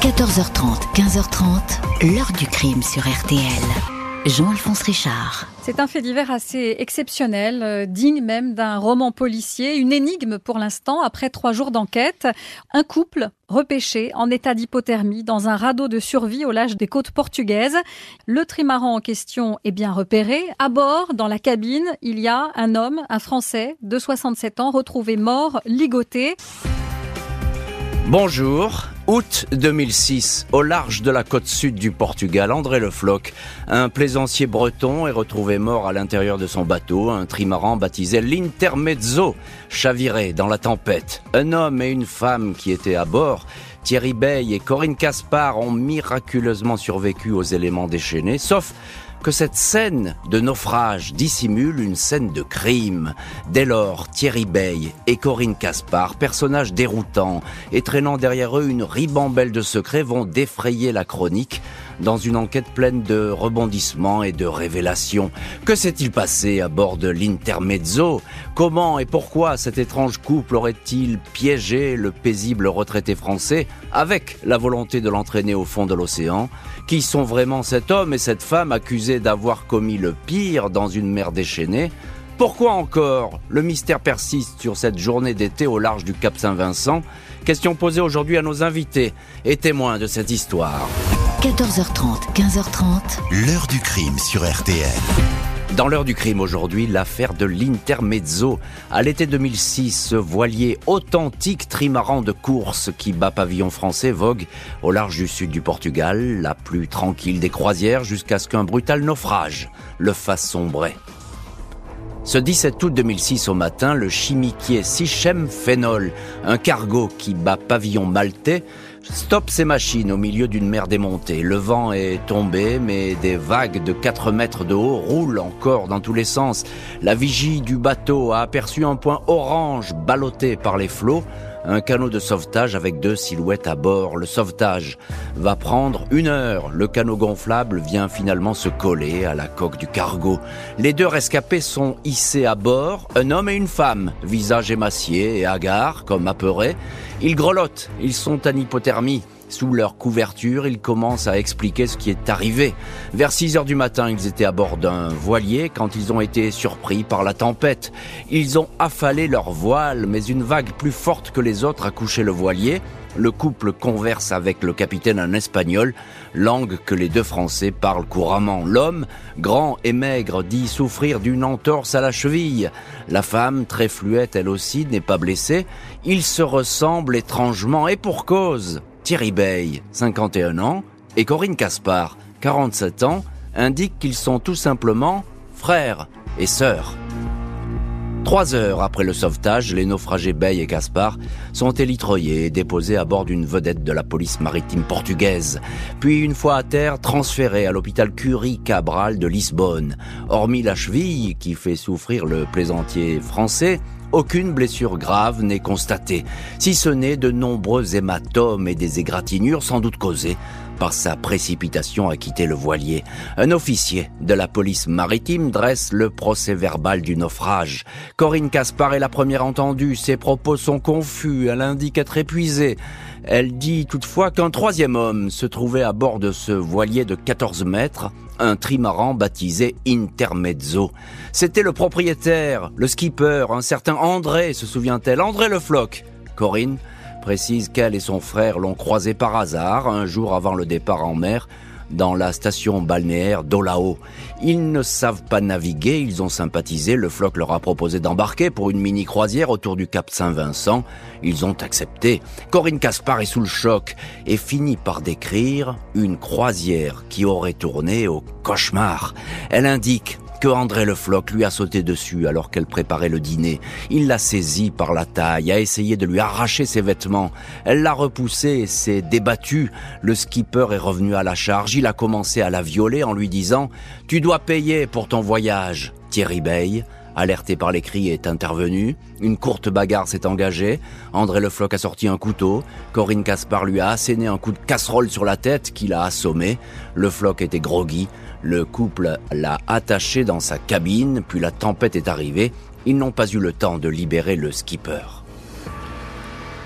14h30, 15h30, l'heure du crime sur RTL. Jean-Alphonse Richard. C'est un fait divers assez exceptionnel, euh, digne même d'un roman policier, une énigme pour l'instant après trois jours d'enquête. Un couple repêché en état d'hypothermie dans un radeau de survie au large des côtes portugaises. Le trimaran en question est bien repéré. À bord, dans la cabine, il y a un homme, un Français de 67 ans, retrouvé mort, ligoté. Bonjour. Août 2006, au large de la côte sud du Portugal, André Le Floch, un plaisancier breton, est retrouvé mort à l'intérieur de son bateau, un trimaran baptisé l'Intermezzo, chaviré dans la tempête. Un homme et une femme qui étaient à bord, Thierry Bey et Corinne Caspar, ont miraculeusement survécu aux éléments déchaînés, sauf que cette scène de naufrage dissimule une scène de crime. Dès lors, Thierry Bey et Corinne Caspar, personnages déroutants et traînant derrière eux une ribambelle de secrets, vont défrayer la chronique dans une enquête pleine de rebondissements et de révélations. Que s'est-il passé à bord de l'Intermezzo? Comment et pourquoi cet étrange couple aurait-il piégé le paisible retraité français avec la volonté de l'entraîner au fond de l'océan? Qui sont vraiment cet homme et cette femme accusés d'avoir commis le pire dans une mer déchaînée? Pourquoi encore Le mystère persiste sur cette journée d'été au large du Cap Saint-Vincent? Question posée aujourd'hui à nos invités et témoins de cette histoire. 14h30, 15h30. L'heure du crime sur RTL. Dans l'heure du crime aujourd'hui, l'affaire de l'Intermezzo. À l'été 2006, ce voilier authentique trimaran de course qui bat pavillon français vogue au large du sud du Portugal, la plus tranquille des croisières jusqu'à ce qu'un brutal naufrage le fasse sombrer. Ce 17 août 2006 au matin, le chimiquier Sichem Phénol, un cargo qui bat pavillon maltais, stoppe ses machines au milieu d'une mer démontée. Le vent est tombé, mais des vagues de 4 mètres de haut roulent encore dans tous les sens. La vigie du bateau a aperçu un point orange ballotté par les flots un canot de sauvetage avec deux silhouettes à bord. Le sauvetage va prendre une heure. Le canot gonflable vient finalement se coller à la coque du cargo. Les deux rescapés sont hissés à bord, un homme et une femme, visage émacié et hagard, comme apeurés. Ils grelottent, ils sont en hypothermie. Sous leur couverture, ils commencent à expliquer ce qui est arrivé. Vers 6 heures du matin, ils étaient à bord d'un voilier quand ils ont été surpris par la tempête. Ils ont affalé leur voile, mais une vague plus forte que les autres a couché le voilier. Le couple converse avec le capitaine en espagnol, langue que les deux Français parlent couramment. L'homme, grand et maigre, dit souffrir d'une entorse à la cheville. La femme, très fluette elle aussi, n'est pas blessée. Ils se ressemblent étrangement et pour cause. Thierry Bey, 51 ans, et Corinne Caspar, 47 ans, indiquent qu'ils sont tout simplement frères et sœurs. Trois heures après le sauvetage, les naufragés Bey et Caspar sont élitreillés et déposés à bord d'une vedette de la police maritime portugaise, puis une fois à terre, transférés à l'hôpital Curie Cabral de Lisbonne. Hormis la cheville qui fait souffrir le plaisantier français, aucune blessure grave n'est constatée, si ce n'est de nombreux hématomes et des égratignures sans doute causées par sa précipitation à quitter le voilier. Un officier de la police maritime dresse le procès verbal du naufrage. Corinne Caspar est la première entendue. Ses propos sont confus. Elle indique être épuisée. Elle dit toutefois qu'un troisième homme se trouvait à bord de ce voilier de 14 mètres, un trimaran baptisé Intermezzo. C'était le propriétaire, le skipper, un certain André, se souvient-elle, André Le Floch. Corinne précise qu'elle et son frère l'ont croisé par hasard un jour avant le départ en mer dans la station balnéaire d'Olao. Ils ne savent pas naviguer, ils ont sympathisé, le floc leur a proposé d'embarquer pour une mini-croisière autour du Cap Saint-Vincent. Ils ont accepté. Corinne Caspar est sous le choc et finit par décrire une croisière qui aurait tourné au cauchemar. Elle indique que André Le Floch lui a sauté dessus alors qu'elle préparait le dîner. Il l'a saisie par la taille, a essayé de lui arracher ses vêtements. Elle l'a repoussé s'est débattue. Le skipper est revenu à la charge. Il a commencé à la violer en lui disant « Tu dois payer pour ton voyage ». Thierry Bey, alerté par les cris, est intervenu. Une courte bagarre s'est engagée. André Le Floch a sorti un couteau. Corinne Caspar lui a asséné un coup de casserole sur la tête qu'il a assommé. Le Floch était groggy. Le couple l'a attaché dans sa cabine, puis la tempête est arrivée. Ils n'ont pas eu le temps de libérer le skipper.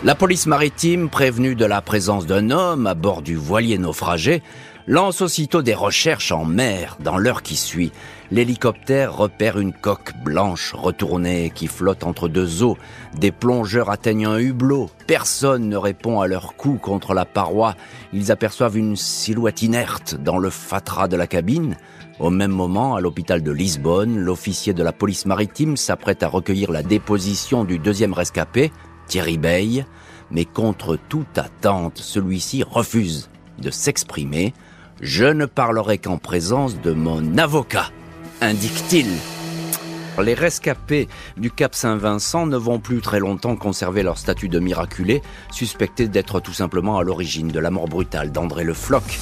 La police maritime, prévenue de la présence d'un homme à bord du voilier naufragé, lance aussitôt des recherches en mer dans l'heure qui suit. L'hélicoptère repère une coque blanche retournée qui flotte entre deux eaux. Des plongeurs atteignent un hublot. Personne ne répond à leur coup contre la paroi. Ils aperçoivent une silhouette inerte dans le fatras de la cabine. Au même moment, à l'hôpital de Lisbonne, l'officier de la police maritime s'apprête à recueillir la déposition du deuxième rescapé, Thierry Bey, mais contre toute attente, celui-ci refuse de s'exprimer. Je ne parlerai qu'en présence de mon avocat, indique-t-il. Les rescapés du Cap Saint-Vincent ne vont plus très longtemps conserver leur statut de miraculé, suspectés d'être tout simplement à l'origine de la mort brutale d'André Le Floch.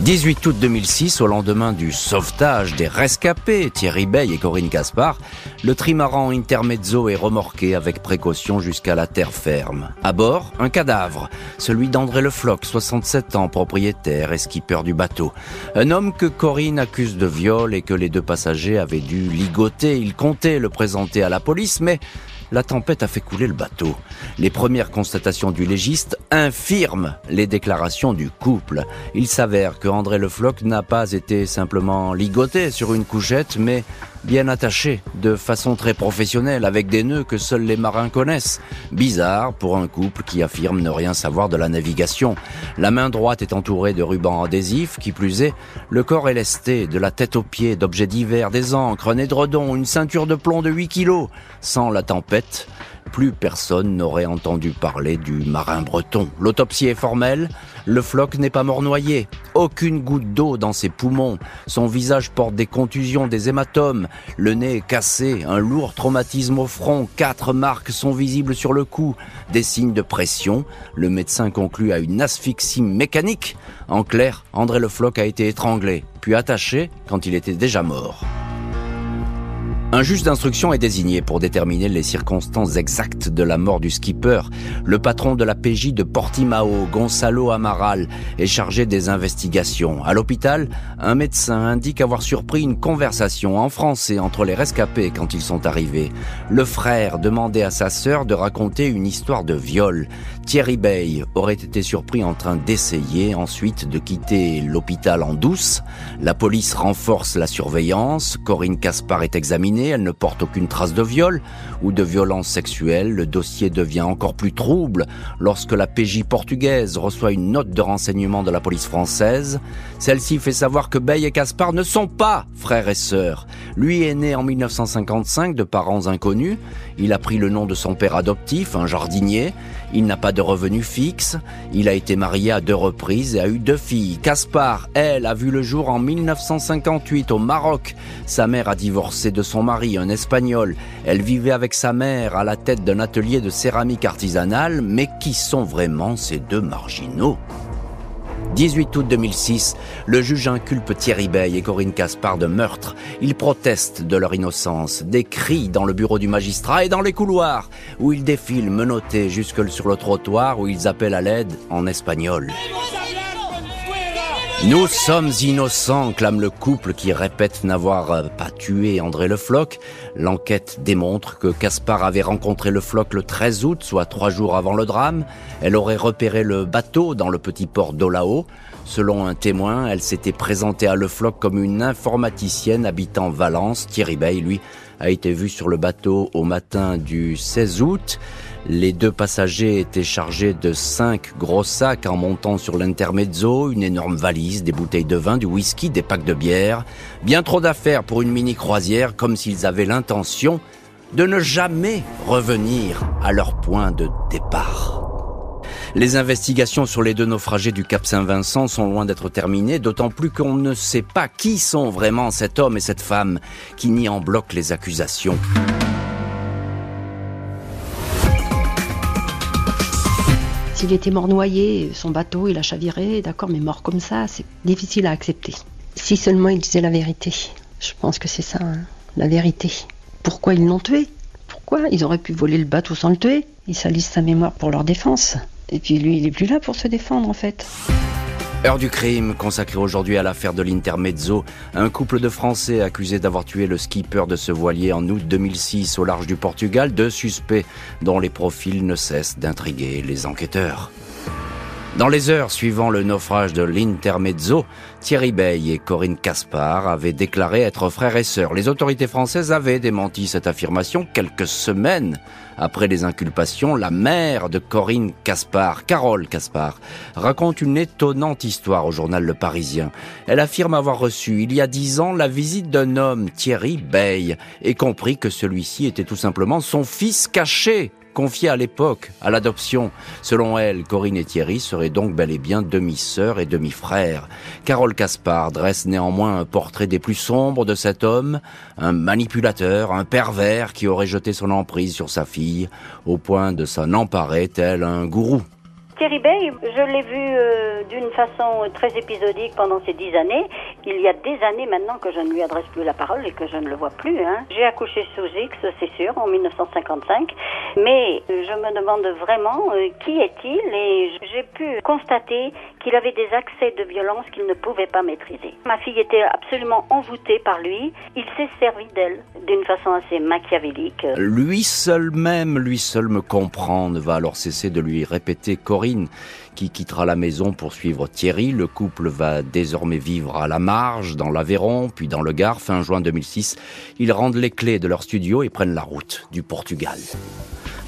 18 août 2006, au lendemain du sauvetage des rescapés, Thierry Bey et Corinne Caspar, le trimaran Intermezzo est remorqué avec précaution jusqu'à la terre ferme. À bord, un cadavre, celui d'André Le Floch, 67 ans, propriétaire et skipper du bateau. Un homme que Corinne accuse de viol et que les deux passagers avaient dû ligoter. Le présenter à la police, mais la tempête a fait couler le bateau. Les premières constatations du légiste infirment les déclarations du couple. Il s'avère que André Le Floch n'a pas été simplement ligoté sur une couchette, mais bien attaché, de façon très professionnelle, avec des nœuds que seuls les marins connaissent. Bizarre pour un couple qui affirme ne rien savoir de la navigation. La main droite est entourée de rubans adhésifs, qui plus est, le corps est lesté, de la tête aux pieds, d'objets divers, des encres, un édredon, une ceinture de plomb de 8 kilos. Sans la tempête, plus personne n'aurait entendu parler du marin breton. L'autopsie est formelle, le floc n'est pas mort noyé, aucune goutte d'eau dans ses poumons, son visage porte des contusions, des hématomes, le nez est cassé, un lourd traumatisme au front, quatre marques sont visibles sur le cou, des signes de pression, le médecin conclut à une asphyxie mécanique. En clair, André Le Floch a été étranglé, puis attaché quand il était déjà mort. Un juge d'instruction est désigné pour déterminer les circonstances exactes de la mort du skipper. Le patron de la PJ de Portimao, Gonzalo Amaral, est chargé des investigations. À l'hôpital, un médecin indique avoir surpris une conversation en français entre les rescapés quand ils sont arrivés. Le frère demandait à sa sœur de raconter une histoire de viol. Thierry Bey aurait été surpris en train d'essayer ensuite de quitter l'hôpital en douce. La police renforce la surveillance. Corinne Caspar est examinée elle ne porte aucune trace de viol ou de violence sexuelle. Le dossier devient encore plus trouble lorsque la PJ portugaise reçoit une note de renseignement de la police française. Celle-ci fait savoir que Bey et Caspar ne sont pas frères et sœurs. Lui est né en 1955 de parents inconnus. Il a pris le nom de son père adoptif, un jardinier. Il n'a pas de revenus fixe. Il a été marié à deux reprises et a eu deux filles. Caspar, elle, a vu le jour en 1958 au Maroc. Sa mère a divorcé de son mari, un espagnol. Elle vivait avec sa mère à la tête d'un atelier de céramique artisanale. Mais qui sont vraiment ces deux marginaux? 18 août 2006, le juge inculpe Thierry Bey et Corinne Caspar de meurtre. Ils protestent de leur innocence. Des cris dans le bureau du magistrat et dans les couloirs, où ils défilent menottés jusque sur le trottoir, où ils appellent à l'aide en espagnol. Nous sommes innocents, clame le couple qui répète n'avoir euh, pas tué André Le Floch. L'enquête démontre que Caspar avait rencontré Le Floch le 13 août, soit trois jours avant le drame. Elle aurait repéré le bateau dans le petit port d'Olao. Selon un témoin, elle s'était présentée à Le Floch comme une informaticienne habitant Valence. Thierry Bey, lui, a été vu sur le bateau au matin du 16 août. Les deux passagers étaient chargés de cinq gros sacs en montant sur l'intermezzo, une énorme valise, des bouteilles de vin, du whisky, des packs de bière. Bien trop d'affaires pour une mini croisière, comme s'ils avaient l'intention de ne jamais revenir à leur point de départ. Les investigations sur les deux naufragés du Cap Saint-Vincent sont loin d'être terminées, d'autant plus qu'on ne sait pas qui sont vraiment cet homme et cette femme qui nient en bloc les accusations. S'il était mort noyé, son bateau, il a chaviré, d'accord, mais mort comme ça, c'est difficile à accepter. Si seulement il disait la vérité. Je pense que c'est ça, hein, la vérité. Pourquoi ils l'ont tué? Pourquoi? Ils auraient pu voler le bateau sans le tuer. Ils salissent sa mémoire pour leur défense. Et puis lui, il est plus là pour se défendre, en fait. Heure du crime, consacrée aujourd'hui à l'affaire de l'Intermezzo, un couple de Français accusés d'avoir tué le skipper de ce voilier en août 2006 au large du Portugal, deux suspects dont les profils ne cessent d'intriguer les enquêteurs. Dans les heures suivant le naufrage de l'Intermezzo, Thierry Bey et Corinne Caspar avaient déclaré être frères et sœurs. Les autorités françaises avaient démenti cette affirmation quelques semaines après les inculpations. La mère de Corinne Caspar, Carole Caspar, raconte une étonnante histoire au journal Le Parisien. Elle affirme avoir reçu il y a dix ans la visite d'un homme, Thierry Bey, et compris que celui-ci était tout simplement son fils caché confiée à l'époque à l'adoption. Selon elle, Corinne et Thierry seraient donc bel et bien demi-sœurs et demi-frères. Carole Caspar dresse néanmoins un portrait des plus sombres de cet homme, un manipulateur, un pervers qui aurait jeté son emprise sur sa fille, au point de s'en emparer tel un gourou. Thierry Bey, je l'ai vu euh, d'une façon très épisodique pendant ces dix années. Il y a des années maintenant que je ne lui adresse plus la parole et que je ne le vois plus. Hein. J'ai accouché sous X, c'est sûr, en 1955. Mais je me demande vraiment euh, qui est-il et j'ai pu constater qu'il avait des accès de violence qu'il ne pouvait pas maîtriser. Ma fille était absolument envoûtée par lui. Il s'est servi d'elle d'une façon assez machiavélique. Lui seul même, lui seul me comprend, ne va alors cesser de lui répéter Corinne, qui quittera la maison pour suivre Thierry. Le couple va désormais vivre à la marge, dans l'Aveyron, puis dans le Gard. Fin juin 2006, ils rendent les clés de leur studio et prennent la route du Portugal.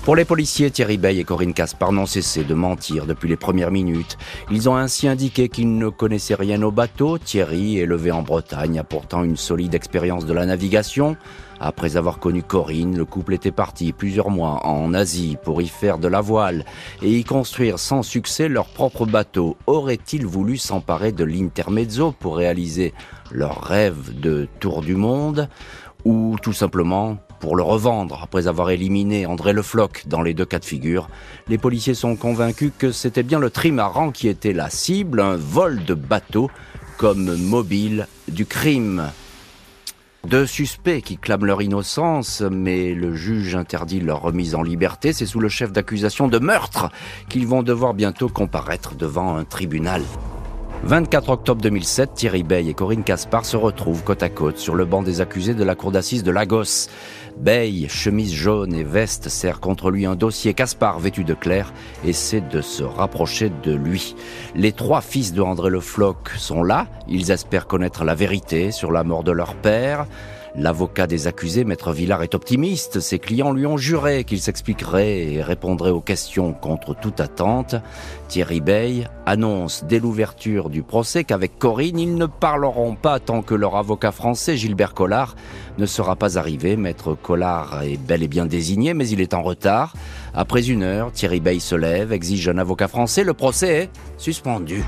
Pour les policiers, Thierry Bey et Corinne Caspar n'ont cessé de mentir depuis les premières minutes. Ils ont ainsi indiqué qu'ils ne connaissaient rien au bateau. Thierry, élevé en Bretagne, a pourtant une solide expérience de la navigation. Après avoir connu Corinne, le couple était parti plusieurs mois en Asie pour y faire de la voile et y construire sans succès leur propre bateau. Auraient-ils voulu s'emparer de l'Intermezzo pour réaliser leur rêve de tour du monde ou tout simplement pour le revendre après avoir éliminé André Le Floch dans les deux cas de figure? Les policiers sont convaincus que c'était bien le trimaran qui était la cible, un vol de bateau comme mobile du crime. Deux suspects qui clament leur innocence, mais le juge interdit leur remise en liberté. C'est sous le chef d'accusation de meurtre qu'ils vont devoir bientôt comparaître devant un tribunal. 24 octobre 2007, Thierry Bey et Corinne Caspar se retrouvent côte à côte sur le banc des accusés de la cour d'assises de Lagos. Bey, chemise jaune et veste, serre contre lui un dossier. Caspar, vêtu de clair, essaie de se rapprocher de lui. Les trois fils de André Le Floch sont là. Ils espèrent connaître la vérité sur la mort de leur père. L'avocat des accusés, Maître Villard, est optimiste. Ses clients lui ont juré qu'il s'expliquerait et répondrait aux questions contre toute attente. Thierry Bey annonce dès l'ouverture du procès qu'avec Corinne, ils ne parleront pas tant que leur avocat français, Gilbert Collard, ne sera pas arrivé. Maître Collard est bel et bien désigné, mais il est en retard. Après une heure, Thierry Bey se lève, exige un avocat français. Le procès est suspendu.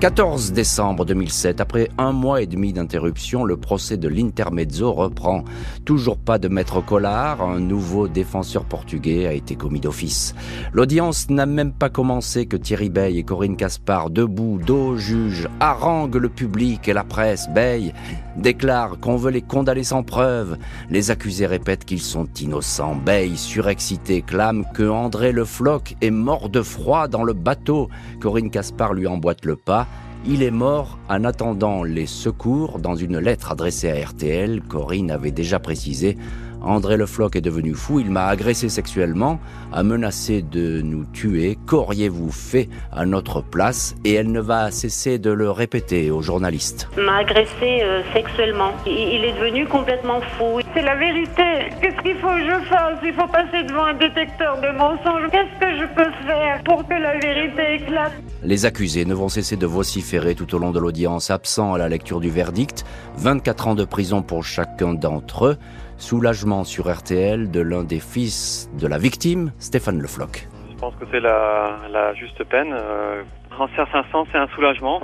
14 décembre 2007, après un mois et demi d'interruption, le procès de l'Intermezzo reprend. Toujours pas de maître Collard, un nouveau défenseur portugais a été commis d'office. L'audience n'a même pas commencé que Thierry Bey et Corinne Caspar, debout, dos juge, haranguent le public et la presse. Bey déclare qu'on veut les condamner sans preuve. Les accusés répètent qu'ils sont innocents. Bey, surexcité, clame que André Le Floch est mort de froid dans le bateau. Corinne Caspar lui emboîte le pas. Il est mort en attendant les secours. Dans une lettre adressée à RTL, Corinne avait déjà précisé André Le Floch est devenu fou, il m'a agressé sexuellement, a menacé de nous tuer. Qu'auriez-vous fait à notre place? Et elle ne va cesser de le répéter aux journalistes. M'a agressé euh, sexuellement. Il est devenu complètement fou. C'est la vérité. Qu'est-ce qu'il faut que je fasse? Il faut passer devant un détecteur de mensonges. Qu'est-ce que je peux faire pour que la vérité éclate? Les accusés ne vont cesser de vociférer tout au long de l'audience, absent à la lecture du verdict. 24 ans de prison pour chacun d'entre eux. Soulagement sur RTL de l'un des fils de la victime, Stéphane Le Floch. Je pense que c'est la, juste peine. Euh, en certain sens, c'est un soulagement.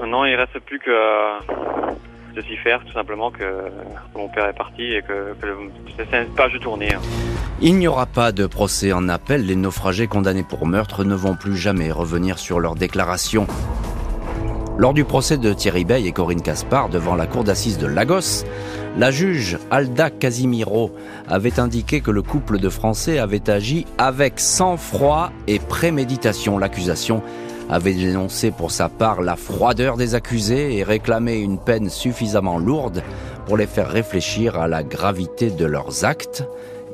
Maintenant, il ne reste plus que de s'y faire, tout simplement, que mon père est parti et que, c'est une page tournée. Hein. Il n'y aura pas de procès en appel. Les naufragés condamnés pour meurtre ne vont plus jamais revenir sur leur déclaration. Lors du procès de Thierry Bey et Corinne Caspar devant la cour d'assises de Lagos, La juge Alda Casimiro avait indiqué que le couple de Français avait agi avec sang-froid et préméditation. L'accusation avait dénoncé pour sa part la froideur des accusés et réclamé une peine suffisamment lourde pour les faire réfléchir à la gravité de leurs actes.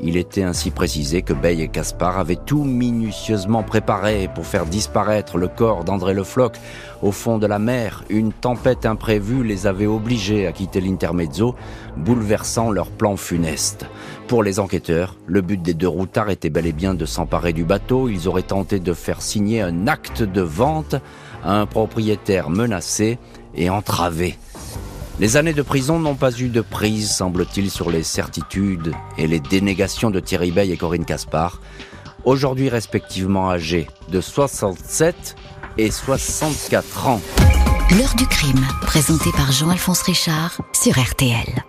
Il était ainsi précisé que Bay et Caspar avaient tout minutieusement préparé pour faire disparaître le corps d'André Le Floch au fond de la mer. Une tempête imprévue les avait obligés à quitter l'Intermezzo, bouleversant leur plan funeste. Pour les enquêteurs, le but des deux routards était bel et bien de s'emparer du bateau. Ils auraient tenté de faire signer un acte de vente à un propriétaire menacé et entravé. Les années de prison n'ont pas eu de prise, semble-t-il, sur les certitudes et les dénégations de Thierry Bay et Corinne Caspar, aujourd'hui respectivement âgés de 67 et 64 ans. L'heure du crime, présenté par Jean-Alphonse Richard sur RTL.